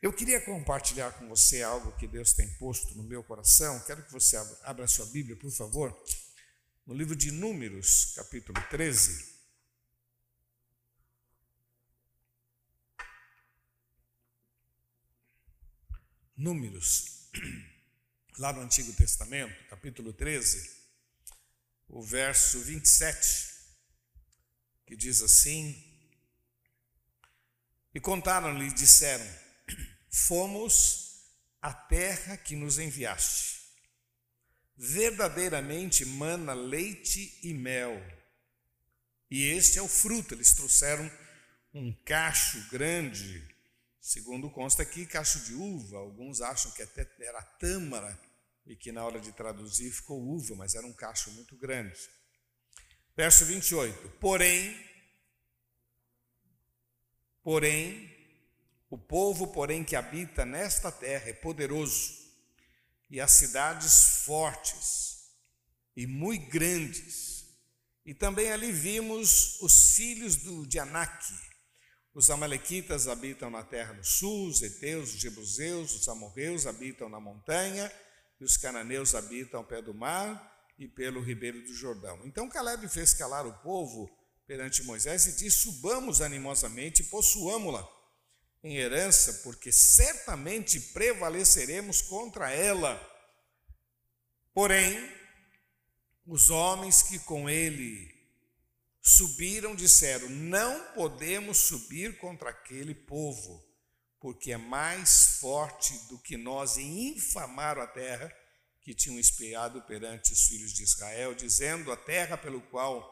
Eu queria compartilhar com você algo que Deus tem posto no meu coração. Quero que você abra, sua Bíblia, por favor, no livro de Números, capítulo 13. Números, lá no Antigo Testamento, capítulo 13, o verso 27, que diz assim: E contaram-lhe e disseram: Fomos à terra que nos enviaste. Verdadeiramente mana leite e mel. E este é o fruto. Eles trouxeram um cacho grande Segundo consta aqui, cacho de uva, alguns acham que até era tâmara e que na hora de traduzir ficou uva, mas era um cacho muito grande. Verso 28. Porém, porém, o povo, porém, que habita nesta terra é poderoso, e as cidades fortes e muito grandes. E também ali vimos os filhos do, de Anak, os amalequitas habitam na terra do sul, os heteus, os jebuseus, os amorreus habitam na montanha, e os cananeus habitam ao pé do mar e pelo ribeiro do Jordão. Então Caleb fez calar o povo perante Moisés e disse: Subamos animosamente e possuamo-la em herança, porque certamente prevaleceremos contra ela. Porém, os homens que com ele subiram, disseram: Não podemos subir contra aquele povo, porque é mais forte do que nós, e infamaram a terra que tinham espiado perante os filhos de Israel, dizendo: A terra pelo qual,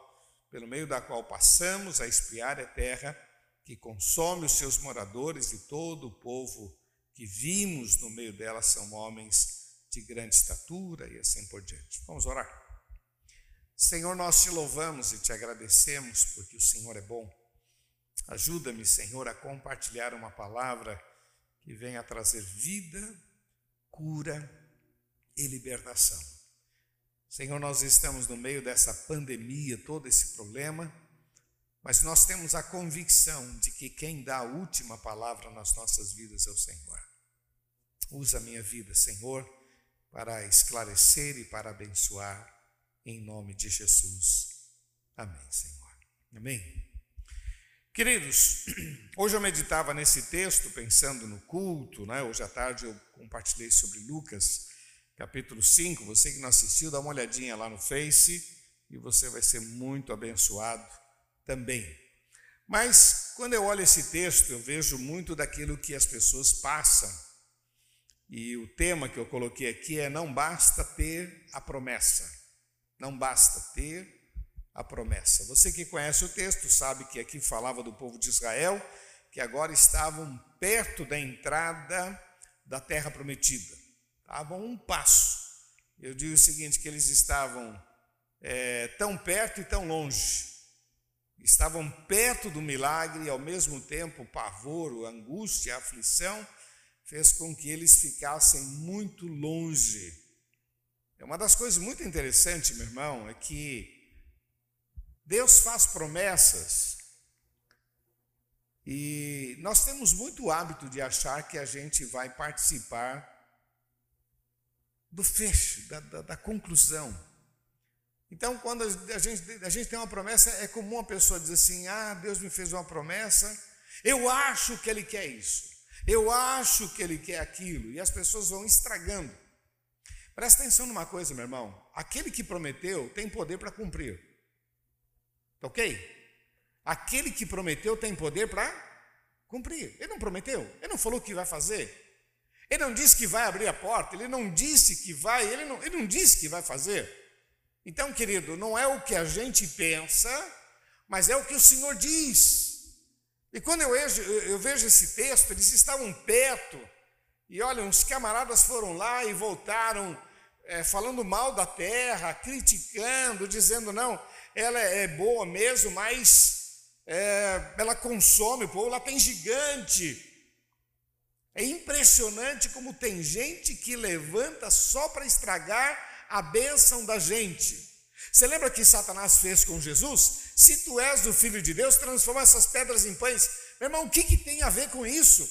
pelo meio da qual passamos a espiar é terra que consome os seus moradores e todo o povo que vimos no meio dela são homens de grande estatura e assim por diante. Vamos orar. Senhor, nós te louvamos e te agradecemos porque o Senhor é bom. Ajuda-me, Senhor, a compartilhar uma palavra que venha trazer vida, cura e libertação. Senhor, nós estamos no meio dessa pandemia, todo esse problema, mas nós temos a convicção de que quem dá a última palavra nas nossas vidas é o Senhor. Usa a minha vida, Senhor, para esclarecer e para abençoar em nome de Jesus. Amém, Senhor. Amém. Queridos, hoje eu meditava nesse texto pensando no culto, né? Hoje à tarde eu compartilhei sobre Lucas, capítulo 5. Você que não assistiu, dá uma olhadinha lá no Face e você vai ser muito abençoado também. Mas quando eu olho esse texto, eu vejo muito daquilo que as pessoas passam. E o tema que eu coloquei aqui é: não basta ter a promessa, não basta ter a promessa. Você que conhece o texto sabe que aqui falava do povo de Israel, que agora estavam perto da entrada da terra prometida. Estavam um passo. Eu digo o seguinte: que eles estavam é, tão perto e tão longe. Estavam perto do milagre e, ao mesmo tempo, o pavor, a angústia, a aflição fez com que eles ficassem muito longe é uma das coisas muito interessantes, meu irmão, é que Deus faz promessas e nós temos muito hábito de achar que a gente vai participar do fecho, da, da, da conclusão. Então, quando a gente, a gente tem uma promessa, é comum a pessoa dizer assim: Ah, Deus me fez uma promessa, eu acho que Ele quer isso, eu acho que Ele quer aquilo, e as pessoas vão estragando. Presta atenção numa coisa, meu irmão. Aquele que prometeu tem poder para cumprir. Ok? Aquele que prometeu tem poder para cumprir. Ele não prometeu, ele não falou o que vai fazer. Ele não disse que vai abrir a porta, ele não disse que vai, ele não, ele não disse que vai fazer. Então, querido, não é o que a gente pensa, mas é o que o Senhor diz. E quando eu vejo, eu vejo esse texto, eles estavam perto, e olha, uns camaradas foram lá e voltaram é, falando mal da terra, criticando, dizendo não, ela é boa mesmo, mas é, ela consome o povo, ela tem gigante. É impressionante como tem gente que levanta só para estragar a bênção da gente. Você lembra que Satanás fez com Jesus? Se tu és o filho de Deus, transforma essas pedras em pães. Meu irmão, o que, que tem a ver com isso?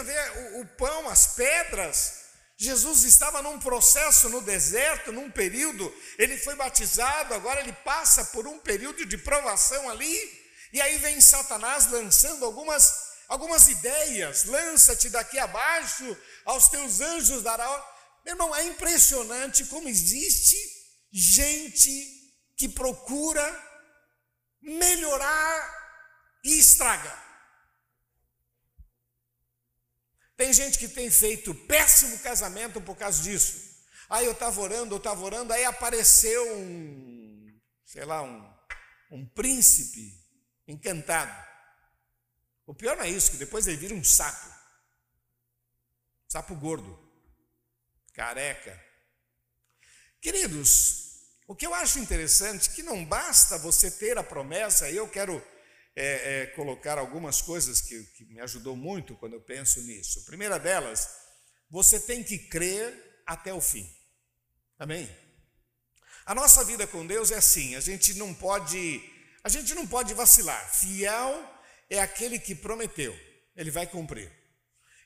a ver o, o pão, as pedras. Jesus estava num processo no deserto, num período, ele foi batizado, agora ele passa por um período de provação ali, e aí vem Satanás lançando algumas algumas ideias, lança-te daqui abaixo, aos teus anjos dará. Meu irmão, é impressionante como existe gente que procura melhorar e estragar. Tem gente que tem feito péssimo casamento por causa disso. Aí eu estava orando, eu estava orando, aí apareceu um, sei lá, um, um príncipe encantado. O pior não é isso, que depois ele vira um sapo. Sapo gordo, careca. Queridos, o que eu acho interessante é que não basta você ter a promessa, e eu quero é, é, colocar algumas coisas que, que me ajudou muito quando eu penso nisso. A primeira delas, você tem que crer até o fim. Amém? A nossa vida com Deus é assim, a gente não pode, a gente não pode vacilar. Fiel é aquele que prometeu, ele vai cumprir.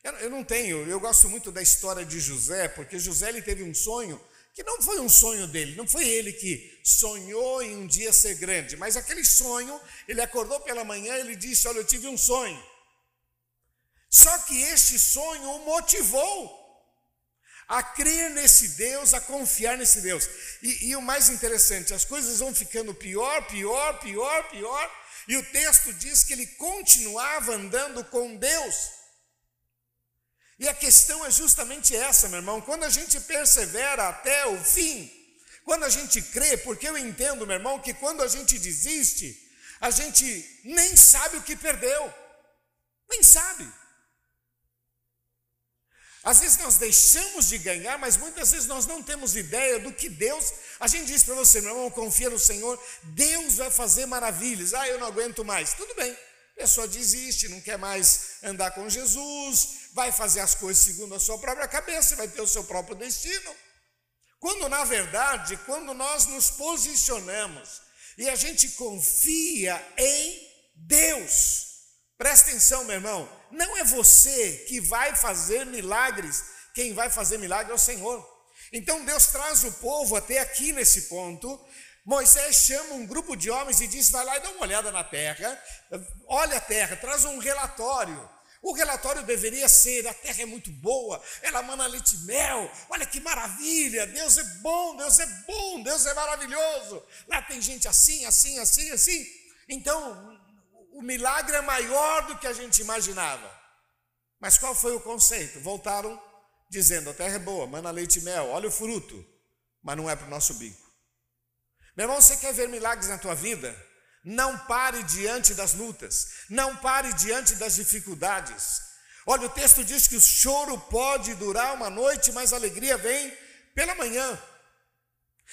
Eu, não tenho, eu gosto muito da história de José, porque José ele teve um sonho que não foi um sonho dele, não foi ele que sonhou em um dia ser grande, mas aquele sonho, ele acordou pela manhã, ele disse: Olha, eu tive um sonho. Só que este sonho o motivou a crer nesse Deus, a confiar nesse Deus. E, e, o mais interessante, as coisas vão ficando pior, pior, pior, pior, e o texto diz que ele continuava andando com Deus. E a questão é justamente essa, meu irmão. Quando a gente persevera até o fim, quando a gente crê, porque eu entendo, meu irmão, que quando a gente desiste, a gente nem sabe o que perdeu, nem sabe. Às vezes nós deixamos de ganhar, mas muitas vezes nós não temos ideia do que Deus. A gente diz para você, meu irmão, confia no Senhor, Deus vai fazer maravilhas. Ah, eu não aguento mais. Tudo bem, a pessoa desiste, não quer mais andar com Jesus, vai fazer as coisas segundo a sua própria cabeça, vai ter o seu próprio destino. Quando, na verdade, quando nós nos posicionamos e a gente confia em Deus, presta atenção, meu irmão, não é você que vai fazer milagres, quem vai fazer milagre é o Senhor. Então Deus traz o povo até aqui nesse ponto, Moisés chama um grupo de homens e diz: vai lá e dá uma olhada na terra, olha a terra, traz um relatório. O relatório deveria ser: a terra é muito boa, ela mana leite e mel, olha que maravilha, Deus é bom, Deus é bom, Deus é maravilhoso. Lá tem gente assim, assim, assim, assim. Então, o milagre é maior do que a gente imaginava. Mas qual foi o conceito? Voltaram dizendo: a terra é boa, mana leite e mel, olha o fruto, mas não é para o nosso bico. Meu irmão, você quer ver milagres na tua vida? Não pare diante das lutas, não pare diante das dificuldades. Olha, o texto diz que o choro pode durar uma noite, mas a alegria vem pela manhã.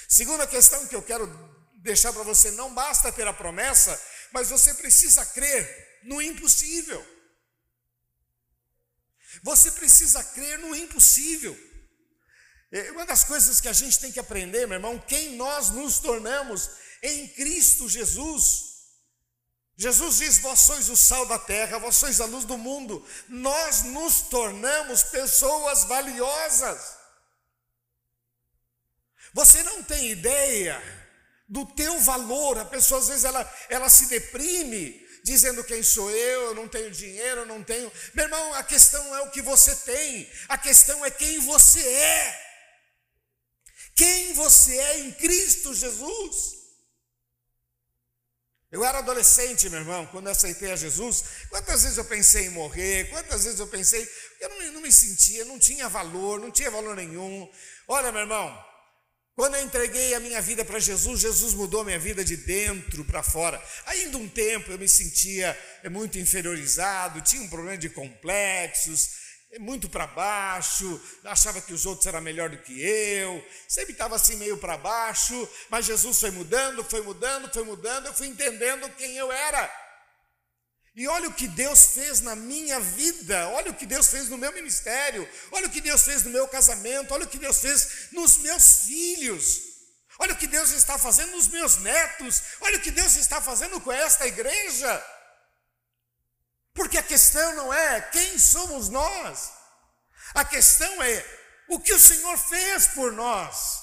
Segunda questão que eu quero deixar para você: não basta ter a promessa, mas você precisa crer no impossível. Você precisa crer no impossível. É, uma das coisas que a gente tem que aprender, meu irmão, quem nós nos tornamos em Cristo Jesus. Jesus diz: Vós sois o sal da terra, vós sois a luz do mundo. Nós nos tornamos pessoas valiosas. Você não tem ideia do teu valor. A pessoa às vezes ela, ela se deprime dizendo quem sou eu, eu não tenho dinheiro, eu não tenho. Meu irmão, a questão é o que você tem, a questão é quem você é quem você é em Cristo Jesus. Eu era adolescente, meu irmão, quando aceitei a Jesus. Quantas vezes eu pensei em morrer? Quantas vezes eu pensei, eu não, não me sentia, não tinha valor, não tinha valor nenhum. Olha, meu irmão, quando eu entreguei a minha vida para Jesus, Jesus mudou minha vida de dentro para fora. Ainda um tempo eu me sentia muito inferiorizado, tinha um problema de complexos, muito para baixo, achava que os outros eram melhor do que eu, sempre estava assim meio para baixo, mas Jesus foi mudando, foi mudando, foi mudando, eu fui entendendo quem eu era. E olha o que Deus fez na minha vida, olha o que Deus fez no meu ministério, olha o que Deus fez no meu casamento, olha o que Deus fez nos meus filhos, olha o que Deus está fazendo nos meus netos, olha o que Deus está fazendo com esta igreja. Porque a questão não é quem somos nós, a questão é o que o Senhor fez por nós.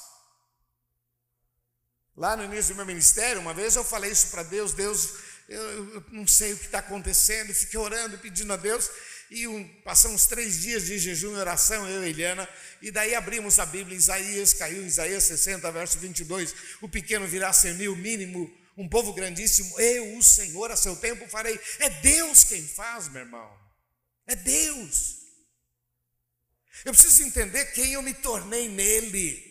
Lá no início do meu ministério, uma vez eu falei isso para Deus: Deus, eu, eu, não sei o que está acontecendo, fiquei orando, pedindo a Deus, e um, passamos três dias de jejum e oração, eu e Eliana, e daí abrimos a Bíblia, Isaías, caiu Isaías 60, verso 22, o pequeno virá ser mil, mínimo, um povo grandíssimo, eu, o Senhor, a seu tempo farei. É Deus quem faz, meu irmão, é Deus. Eu preciso entender quem eu me tornei nele.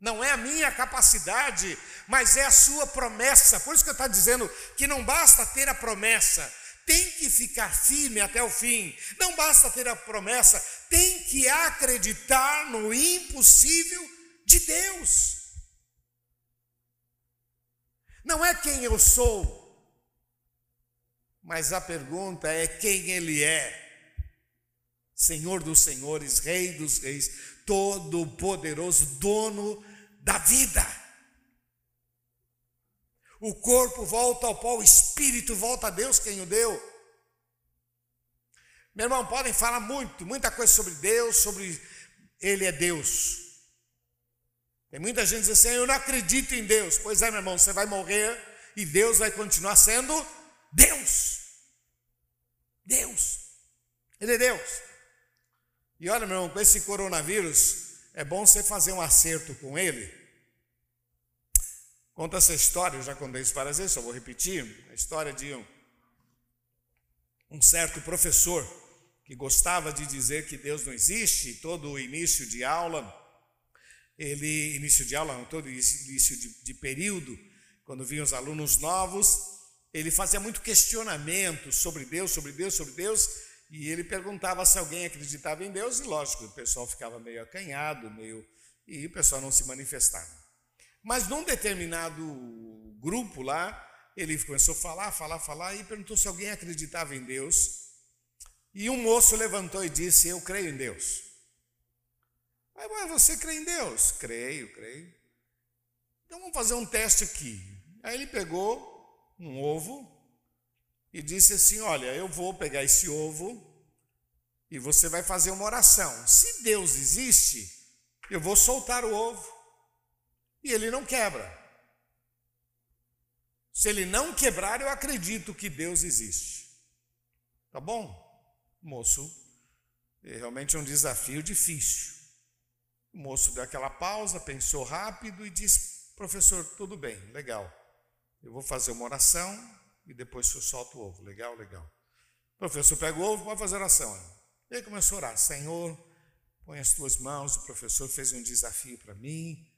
Não é a minha capacidade, mas é a sua promessa. Por isso que eu estou dizendo que não basta ter a promessa, tem que ficar firme até o fim. Não basta ter a promessa, tem que acreditar no impossível de Deus. Não é quem eu sou, mas a pergunta é quem Ele é. Senhor dos senhores, Rei dos reis, todo-poderoso, dono da vida. O corpo volta ao pó, o espírito volta a Deus quem o deu. Meu irmão, podem falar muito, muita coisa sobre Deus, sobre Ele é Deus. Tem muita gente dizendo assim, eu não acredito em Deus. Pois é, meu irmão, você vai morrer e Deus vai continuar sendo Deus. Deus. Ele é Deus. E olha, meu irmão, com esse coronavírus, é bom você fazer um acerto com ele Conta essa história, eu já contei isso várias vezes, só vou repetir. A história de um, um certo professor que gostava de dizer que Deus não existe, todo o início de aula, ele, início de aula, não, todo início de, de período, quando vinham os alunos novos, ele fazia muito questionamento sobre Deus, sobre Deus, sobre Deus, e ele perguntava se alguém acreditava em Deus, e lógico, o pessoal ficava meio acanhado, meio, e o pessoal não se manifestava. Mas num determinado grupo lá, ele começou a falar, falar, falar e perguntou se alguém acreditava em Deus. E um moço levantou e disse: Eu creio em Deus. Aí, mas você crê em Deus? Creio, creio. Então vamos fazer um teste aqui. Aí ele pegou um ovo e disse assim: Olha, eu vou pegar esse ovo e você vai fazer uma oração. Se Deus existe, eu vou soltar o ovo e ele não quebra. Se ele não quebrar, eu acredito que Deus existe. Tá bom? Moço, é realmente um desafio difícil. O moço deu aquela pausa, pensou rápido e disse: Professor, tudo bem, legal. Eu vou fazer uma oração e depois eu solto o ovo. Legal, legal. O professor pega o ovo, pode fazer oração. Ele começou a orar: Senhor, põe as tuas mãos. O professor fez um desafio para mim.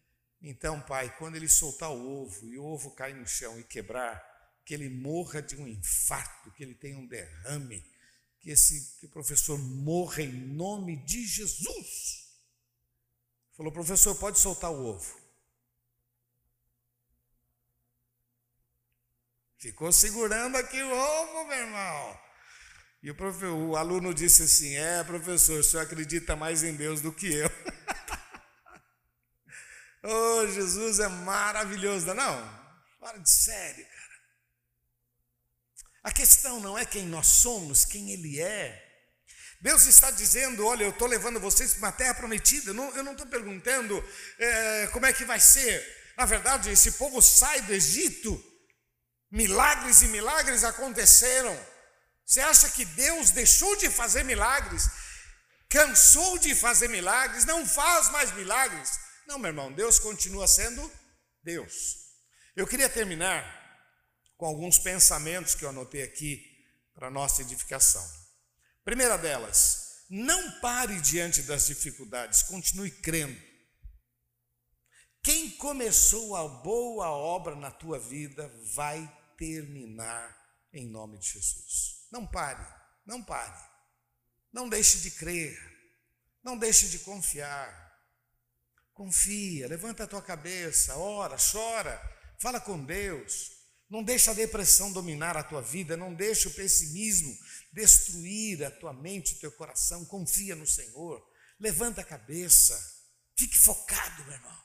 Então, Pai, quando ele soltar o ovo e o ovo cair no chão e quebrar, que ele morra de um infarto, que ele tenha um derrame, que esse que o professor morra em nome de Jesus. Falou, professor, pode soltar o ovo. Ficou segurando aqui o ovo, meu irmão. E o, o aluno disse assim: É, professor, o senhor acredita mais em Deus do que eu. Oh, Jesus é maravilhoso, não? Fora de sério, cara. A questão não é quem nós somos, quem Ele é. Deus está dizendo: olha, eu estou levando vocês para uma terra prometida. eu não estou perguntando é, como é que vai ser. Na verdade, esse povo sai do Egito, milagres e milagres aconteceram. Você acha que Deus deixou de fazer milagres? Cansou de fazer milagres? Não faz mais milagres? Não, meu irmão, Deus continua sendo Deus. Eu queria terminar com alguns pensamentos que eu anotei aqui para nossa edificação. Primeira delas, não pare diante das dificuldades, continue crendo. Quem começou a boa obra na tua vida vai terminar em nome de Jesus. Não pare, não pare. Não deixe de crer, não deixe de confiar. Confia, levanta a tua cabeça, ora, chora, fala com Deus. Não deixa a depressão dominar a tua vida, não deixa o pessimismo destruir a tua mente, o teu coração. Confia no Senhor. Levanta a cabeça. Fique focado, meu irmão.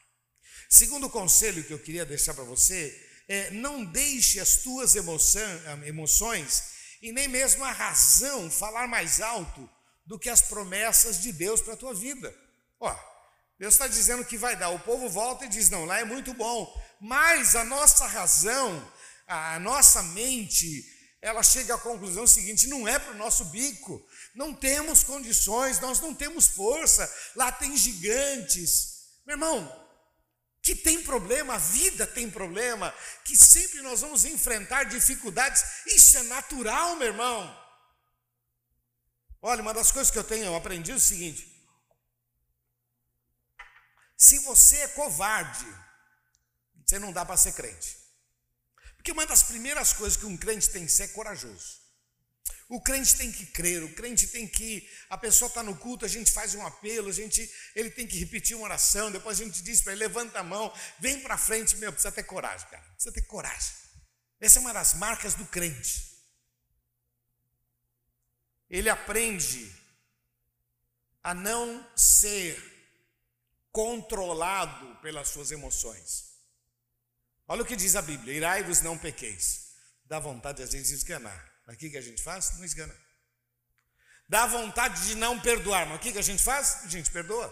Segundo conselho que eu queria deixar para você é não deixe as tuas emoções e nem mesmo a razão falar mais alto do que as promessas de Deus para a tua vida. Ó, Deus está dizendo que vai dar. O povo volta e diz: não, lá é muito bom. Mas a nossa razão, a nossa mente, ela chega à conclusão seguinte: não é para o nosso bico, não temos condições, nós não temos força, lá tem gigantes. Meu irmão, que tem problema, a vida tem problema, que sempre nós vamos enfrentar dificuldades, isso é natural, meu irmão. Olha, uma das coisas que eu tenho aprendido é o seguinte: se você é covarde, você não dá para ser crente. Porque uma das primeiras coisas que um crente tem que ser é corajoso. O crente tem que crer, o crente tem que. A pessoa está no culto, a gente faz um apelo, a gente, ele tem que repetir uma oração, depois a gente diz para ele: levanta a mão, vem para frente, meu, precisa ter coragem, cara, precisa ter coragem. Essa é uma das marcas do crente. Ele aprende a não ser controlado pelas suas emoções. Olha o que diz a Bíblia: irai-vos, não pequeis. Dá vontade de a gente esganar. Mas o que, que a gente faz? Não esgana. Dá vontade de não perdoar, mas o que, que a gente faz? A gente perdoa.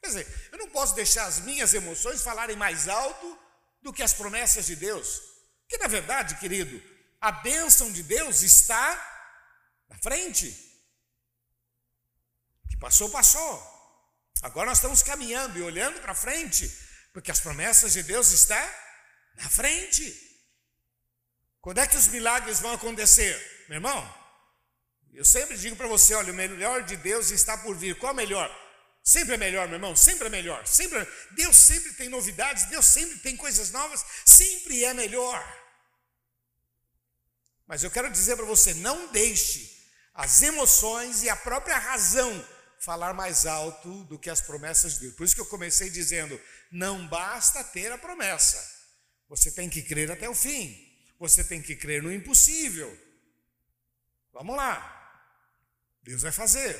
Quer dizer, eu não posso deixar as minhas emoções falarem mais alto do que as promessas de Deus. Que na verdade, querido, a bênção de Deus está na frente. O que passou, passou. Agora nós estamos caminhando e olhando para frente, porque as promessas de Deus estão na frente. Quando é que os milagres vão acontecer? Meu irmão, eu sempre digo para você: olha, o melhor de Deus está por vir. Qual é o melhor? Sempre é melhor, meu irmão, sempre é melhor. Sempre, é... Deus sempre tem novidades, Deus sempre tem coisas novas, sempre é melhor. Mas eu quero dizer para você: não deixe as emoções e a própria razão falar mais alto do que as promessas de Deus. Por isso que eu comecei dizendo: não basta ter a promessa, você tem que crer até o fim, você tem que crer no impossível. Vamos lá. Deus vai fazer.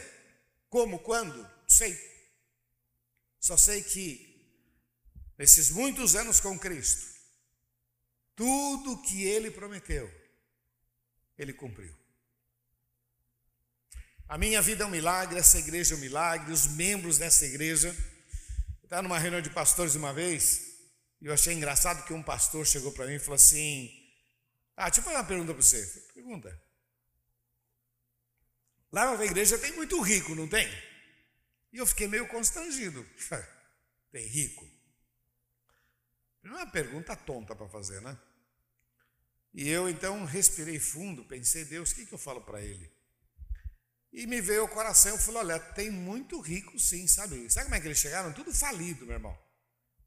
Como, quando? Sei. Só sei que nesses muitos anos com Cristo, tudo que ele prometeu, ele cumpriu. A minha vida é um milagre, essa igreja é um milagre, os membros dessa igreja. Estava numa reunião de pastores uma vez, e eu achei engraçado que um pastor chegou para mim e falou assim: Ah, deixa eu fazer uma pergunta para você. Pergunta. Lá na igreja tem muito rico, não tem? E eu fiquei meio constrangido. tem rico? É uma pergunta tonta para fazer, né? E eu então respirei fundo, pensei, Deus, o que, que eu falo para ele? E me veio o coração, eu falei, olha, tem muito rico sim, sabe? Sabe como é que eles chegaram? Tudo falido, meu irmão.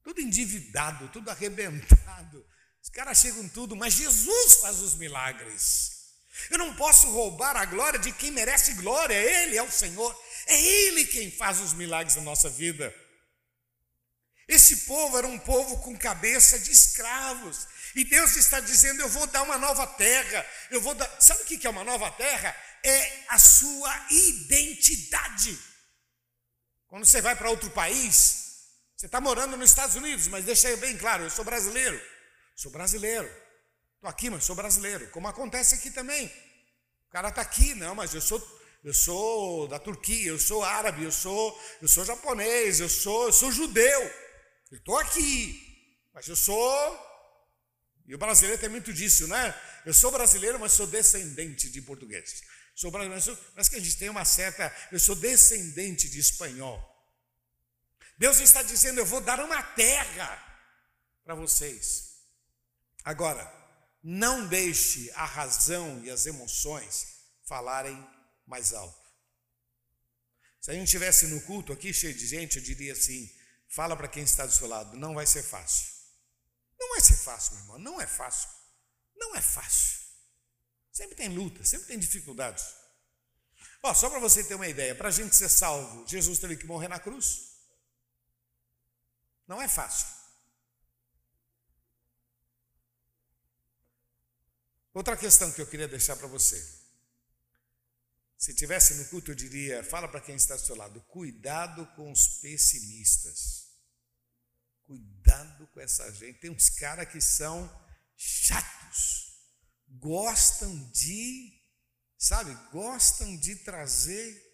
Tudo endividado, tudo arrebentado. Os caras chegam tudo, mas Jesus faz os milagres. Eu não posso roubar a glória de quem merece glória, Ele é o Senhor, é Ele quem faz os milagres da nossa vida. Esse povo era um povo com cabeça de escravos, e Deus está dizendo: Eu vou dar uma nova terra, eu vou dar. Sabe o que é uma nova terra? É a sua identidade. Quando você vai para outro país, você está morando nos Estados Unidos, mas deixa bem claro: eu sou brasileiro, sou brasileiro. Estou aqui, mas sou brasileiro, como acontece aqui também. O cara está aqui, não, mas eu sou, eu sou da Turquia, eu sou árabe, eu sou, eu sou japonês, eu sou, eu sou judeu. Eu estou aqui, mas eu sou. E o brasileiro tem muito disso, né? Eu sou brasileiro, mas sou descendente de portugueses. Sou brasileiro, mas que a gente tem uma certa. Eu sou descendente de espanhol. Deus está dizendo: eu vou dar uma terra para vocês. Agora, não deixe a razão e as emoções falarem mais alto. Se a gente estivesse no culto aqui cheio de gente, eu diria assim: fala para quem está do seu lado, não vai ser fácil. Não vai ser fácil, meu irmão, não é fácil. Não é fácil. Sempre tem luta, sempre tem dificuldades. Ó, só para você ter uma ideia, para a gente ser salvo, Jesus teve que morrer na cruz. Não é fácil. Outra questão que eu queria deixar para você. Se tivesse no culto, eu diria: fala para quem está ao seu lado, cuidado com os pessimistas. Cuidado com essa gente. Tem uns caras que são chatos, gostam de sabe, gostam de trazer.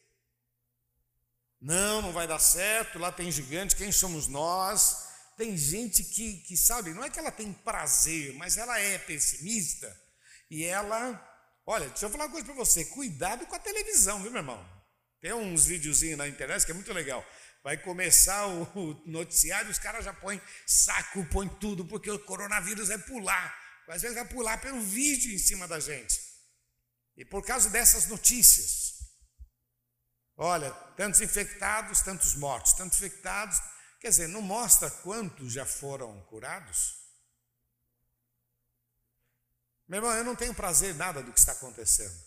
Não, não vai dar certo, lá tem gigante, quem somos nós? Tem gente que, que sabe, não é que ela tem prazer, mas ela é pessimista e ela. Olha, deixa eu falar uma coisa para você: cuidado com a televisão, viu, meu irmão? Tem uns videozinhos na internet que é muito legal. Vai começar o noticiário, os caras já põem saco, põem tudo, porque o coronavírus vai pular. Às vezes vai pular pelo vídeo em cima da gente. E por causa dessas notícias, olha, tantos infectados, tantos mortos, tantos infectados, quer dizer, não mostra quantos já foram curados? Meu irmão, eu não tenho prazer nada do que está acontecendo.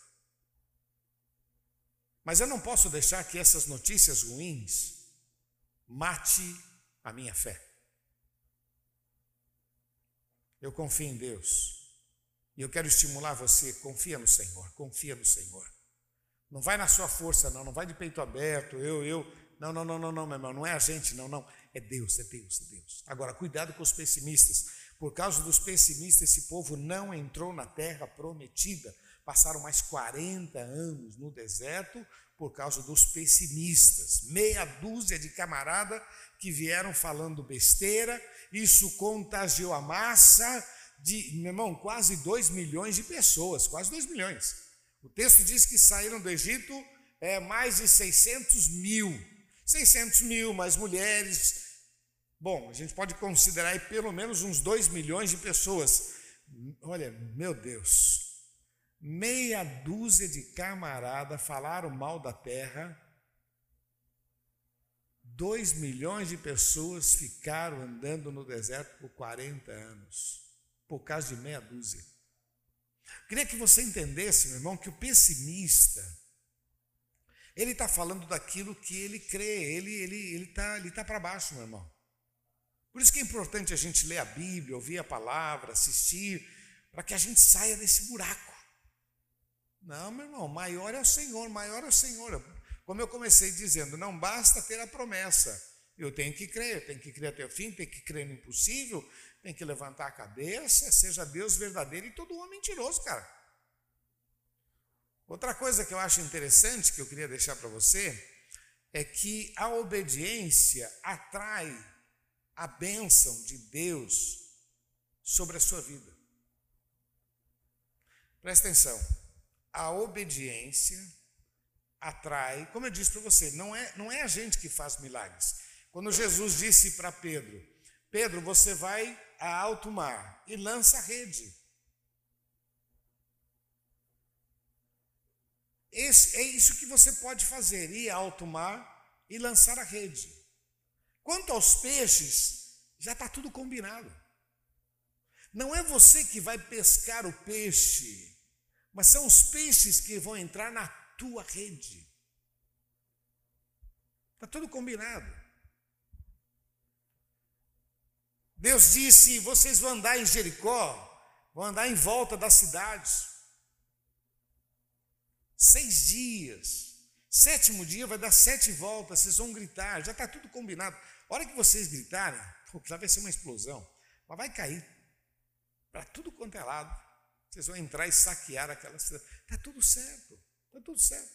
Mas eu não posso deixar que essas notícias ruins mate a minha fé. Eu confio em Deus. E eu quero estimular você, confia no Senhor, confia no Senhor. Não vai na sua força, não, não vai de peito aberto, eu, eu. Não, não, não, não, não, meu irmão, não é a gente, não, não. É Deus, é Deus, é Deus. Agora, cuidado com os pessimistas. Por causa dos pessimistas, esse povo não entrou na terra prometida. Passaram mais 40 anos no deserto por causa dos pessimistas. Meia dúzia de camarada que vieram falando besteira, isso contagiou a massa de, meu irmão, quase 2 milhões de pessoas, quase 2 milhões. O texto diz que saíram do Egito é, mais de 600 mil. 600 mil, mais mulheres. Bom, a gente pode considerar aí pelo menos uns 2 milhões de pessoas. Olha, meu Deus, meia dúzia de camarada falaram mal da terra, dois milhões de pessoas ficaram andando no deserto por 40 anos, por causa de meia dúzia. Queria que você entendesse, meu irmão, que o pessimista, ele está falando daquilo que ele crê, ele está ele, ele tá, tá para baixo, meu irmão. Por isso que é importante a gente ler a Bíblia, ouvir a palavra, assistir, para que a gente saia desse buraco. Não, meu irmão, maior é o Senhor, maior é o Senhor. Como eu comecei dizendo, não basta ter a promessa. Eu tenho que crer, eu tenho que crer até o fim, tenho que crer no impossível, tenho que levantar a cabeça, seja Deus verdadeiro e todo homem mentiroso, cara. Outra coisa que eu acho interessante, que eu queria deixar para você, é que a obediência atrai a bênção de Deus sobre a sua vida. Presta atenção a obediência atrai, como eu disse para você, não é, não é a gente que faz milagres. Quando Jesus disse para Pedro: Pedro, você vai a alto mar e lança a rede. Esse, é isso que você pode fazer: ir a alto mar e lançar a rede. Quanto aos peixes, já está tudo combinado. Não é você que vai pescar o peixe mas são os peixes que vão entrar na tua rede. Está tudo combinado. Deus disse: vocês vão andar em Jericó, vão andar em volta das cidades. Seis dias. Sétimo dia vai dar sete voltas, vocês vão gritar, já está tudo combinado. A hora que vocês gritarem, já vai ser uma explosão, mas vai cair para tudo quanto é lado. Vocês vão entrar e saquear aquela cidade. Está tudo certo, está tudo certo.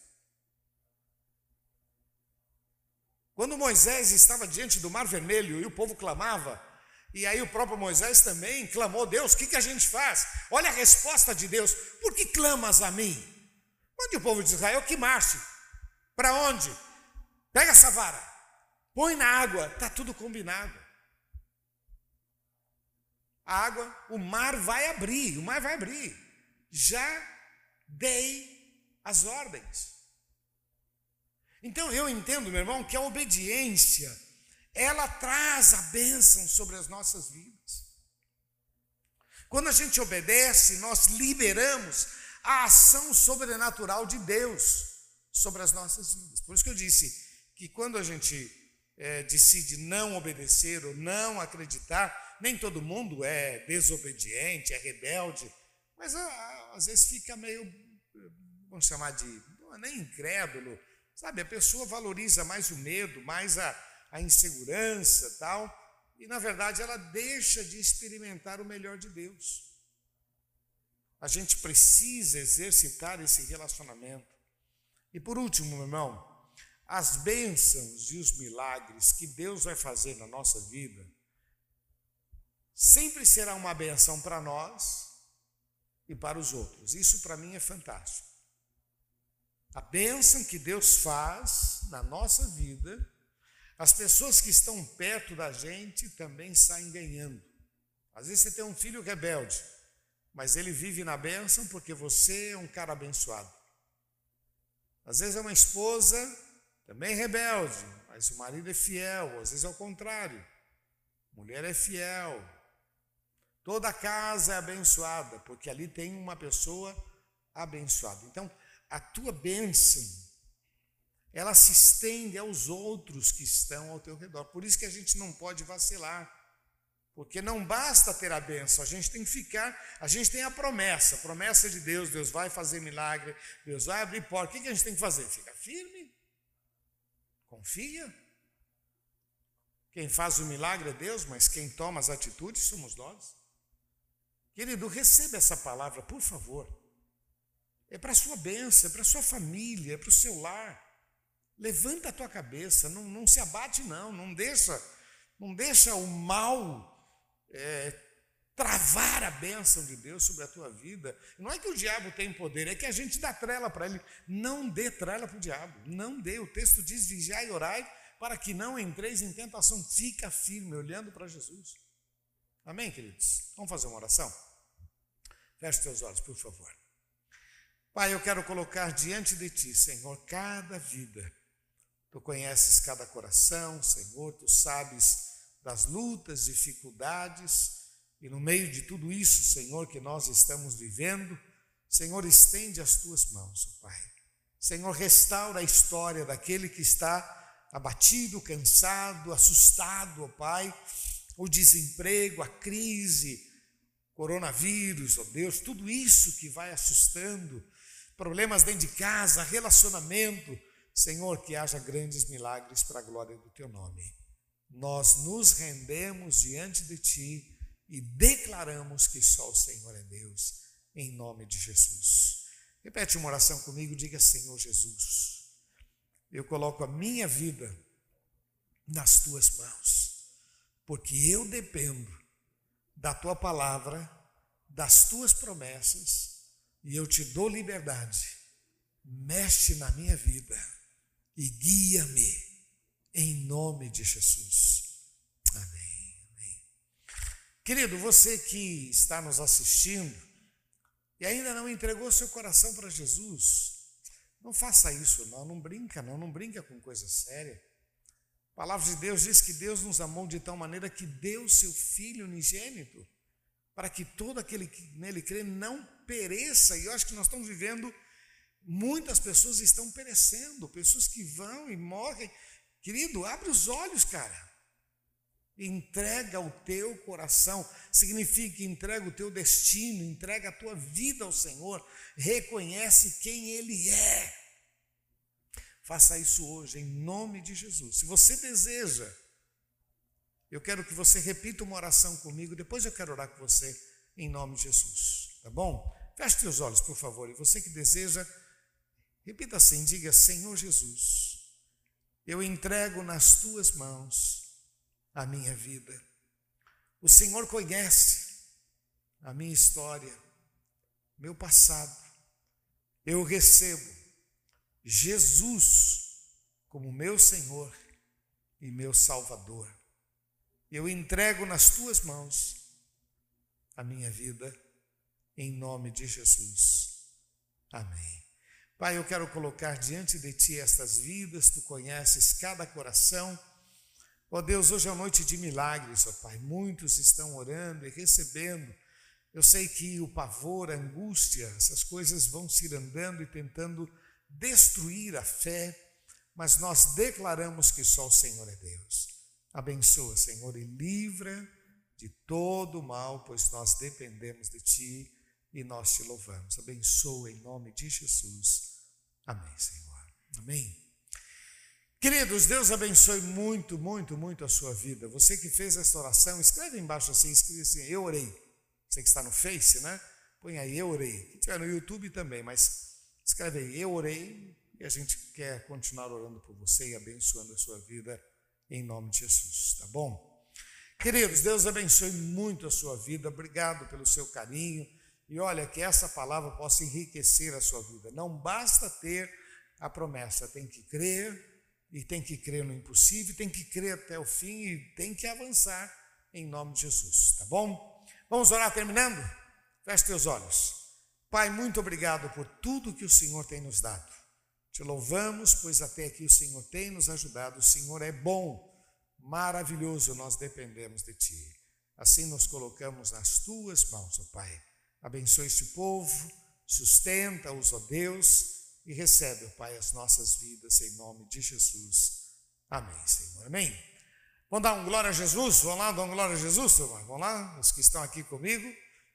Quando Moisés estava diante do Mar Vermelho e o povo clamava, e aí o próprio Moisés também clamou: Deus, o que, que a gente faz? Olha a resposta de Deus: Por que clamas a mim? Onde o povo de Israel que marche. Para onde? Pega essa vara, põe na água, está tudo combinado a água, o mar vai abrir, o mar vai abrir. Já dei as ordens. Então eu entendo, meu irmão, que a obediência, ela traz a bênção sobre as nossas vidas. Quando a gente obedece, nós liberamos a ação sobrenatural de Deus sobre as nossas vidas. Por isso que eu disse que quando a gente é, decide não obedecer ou não acreditar, nem todo mundo é desobediente, é rebelde, mas ah, às vezes fica meio, vamos chamar de, nem incrédulo, sabe? A pessoa valoriza mais o medo, mais a, a insegurança tal, e na verdade ela deixa de experimentar o melhor de Deus. a gente precisa exercitar esse relacionamento. E por último, meu irmão, as bênçãos e os milagres que Deus vai fazer na nossa vida sempre será uma benção para nós e para os outros. Isso para mim é fantástico. A bênção que Deus faz na nossa vida, as pessoas que estão perto da gente também saem ganhando. Às vezes você tem um filho rebelde, mas ele vive na bênção porque você é um cara abençoado. Às vezes é uma esposa também rebelde, mas o marido é fiel, às vezes é o contrário. Mulher é fiel. Toda casa é abençoada, porque ali tem uma pessoa abençoada. Então, a tua bênção, ela se estende aos outros que estão ao teu redor. Por isso que a gente não pode vacilar. Porque não basta ter a bênção, a gente tem que ficar, a gente tem a promessa, a promessa de Deus, Deus vai fazer milagre, Deus vai abrir porta. O que a gente tem que fazer? Fica firme, confia. Quem faz o milagre é Deus, mas quem toma as atitudes somos nós. Querido, receba essa palavra, por favor. É para a sua bênção, é para a sua família, é para o seu lar. Levanta a tua cabeça, não, não se abate, não, não deixa, não deixa o mal é, travar a bênção de Deus sobre a tua vida. Não é que o diabo tem poder, é que a gente dá trela para ele. Não dê trela para o diabo, não dê. O texto diz: vigiai e orai para que não entreis em tentação. Fica firme, olhando para Jesus. Amém, queridos? Vamos fazer uma oração? Feche teus olhos, por favor. Pai, eu quero colocar diante de Ti, Senhor, cada vida. Tu conheces cada coração, Senhor, Tu sabes das lutas, dificuldades, e no meio de tudo isso, Senhor, que nós estamos vivendo, Senhor, estende as tuas mãos, oh Pai. Senhor, restaura a história daquele que está abatido, cansado, assustado, ó oh Pai, o desemprego, a crise, coronavírus, ó oh Deus, tudo isso que vai assustando, problemas dentro de casa, relacionamento, Senhor, que haja grandes milagres para a glória do teu nome nós nos rendemos diante de Ti e declaramos que só o Senhor é Deus, em nome de Jesus. Repete uma oração comigo, diga: Senhor Jesus, eu coloco a minha vida nas Tuas mãos, porque eu dependo da Tua palavra, das Tuas promessas, e eu te dou liberdade. Mexe na minha vida e guia-me em nome de Jesus. Amém, amém. Querido, você que está nos assistindo e ainda não entregou seu coração para Jesus, não faça isso, não, não brinca, não, não brinca com coisa séria. A palavra de Deus diz que Deus nos amou de tal maneira que deu seu Filho unigênito, para que todo aquele que nele crê não pereça. E eu acho que nós estamos vivendo, muitas pessoas estão perecendo, pessoas que vão e morrem Querido, abre os olhos, cara. Entrega o teu coração, significa entrega o teu destino, entrega a tua vida ao Senhor, reconhece quem Ele é. Faça isso hoje, em nome de Jesus. Se você deseja, eu quero que você repita uma oração comigo, depois eu quero orar com você, em nome de Jesus, tá bom? Feche teus olhos, por favor, e você que deseja, repita assim: diga, Senhor Jesus eu entrego nas tuas mãos a minha vida. O Senhor conhece a minha história, meu passado. Eu recebo Jesus como meu Senhor e meu Salvador. Eu entrego nas tuas mãos a minha vida, em nome de Jesus. Amém. Pai, eu quero colocar diante de Ti estas vidas, Tu conheces cada coração. Ó oh Deus, hoje é noite de milagres, ó oh Pai. Muitos estão orando e recebendo. Eu sei que o pavor, a angústia, essas coisas vão se andando e tentando destruir a fé, mas nós declaramos que só o Senhor é Deus. Abençoa, Senhor, e livra de todo o mal, pois nós dependemos de Ti e nós te louvamos. Abençoa em nome de Jesus. Amém, Senhor. Amém. Queridos, Deus abençoe muito, muito, muito a sua vida. Você que fez essa oração, escreve embaixo assim, escreve assim, eu orei. Você que está no Face, né? Põe aí, eu orei. Quem tiver no YouTube também, mas escreve aí, eu orei. E a gente quer continuar orando por você e abençoando a sua vida em nome de Jesus, tá bom? Queridos, Deus abençoe muito a sua vida. Obrigado pelo seu carinho. E olha, que essa palavra possa enriquecer a sua vida. Não basta ter a promessa, tem que crer, e tem que crer no impossível, tem que crer até o fim e tem que avançar em nome de Jesus, tá bom? Vamos orar terminando? Feche teus olhos. Pai, muito obrigado por tudo que o Senhor tem nos dado. Te louvamos, pois até aqui o Senhor tem nos ajudado. O Senhor é bom, maravilhoso, nós dependemos de Ti. Assim nos colocamos nas Tuas mãos, ó Pai. Abençoe este povo, sustenta-os, ó Deus e recebe, ó Pai, as nossas vidas em nome de Jesus. Amém, Senhor. Amém. Vamos dar um glória a Jesus? Vamos lá, dar um glória a Jesus, turma? Vamos lá, os que estão aqui comigo.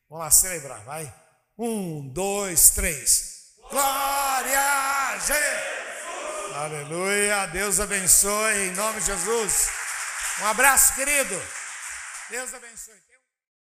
Vamos lá celebrar, vai. Um, dois, três. Glória a Jesus! Aleluia. Deus abençoe em nome de Jesus. Um abraço, querido. Deus abençoe.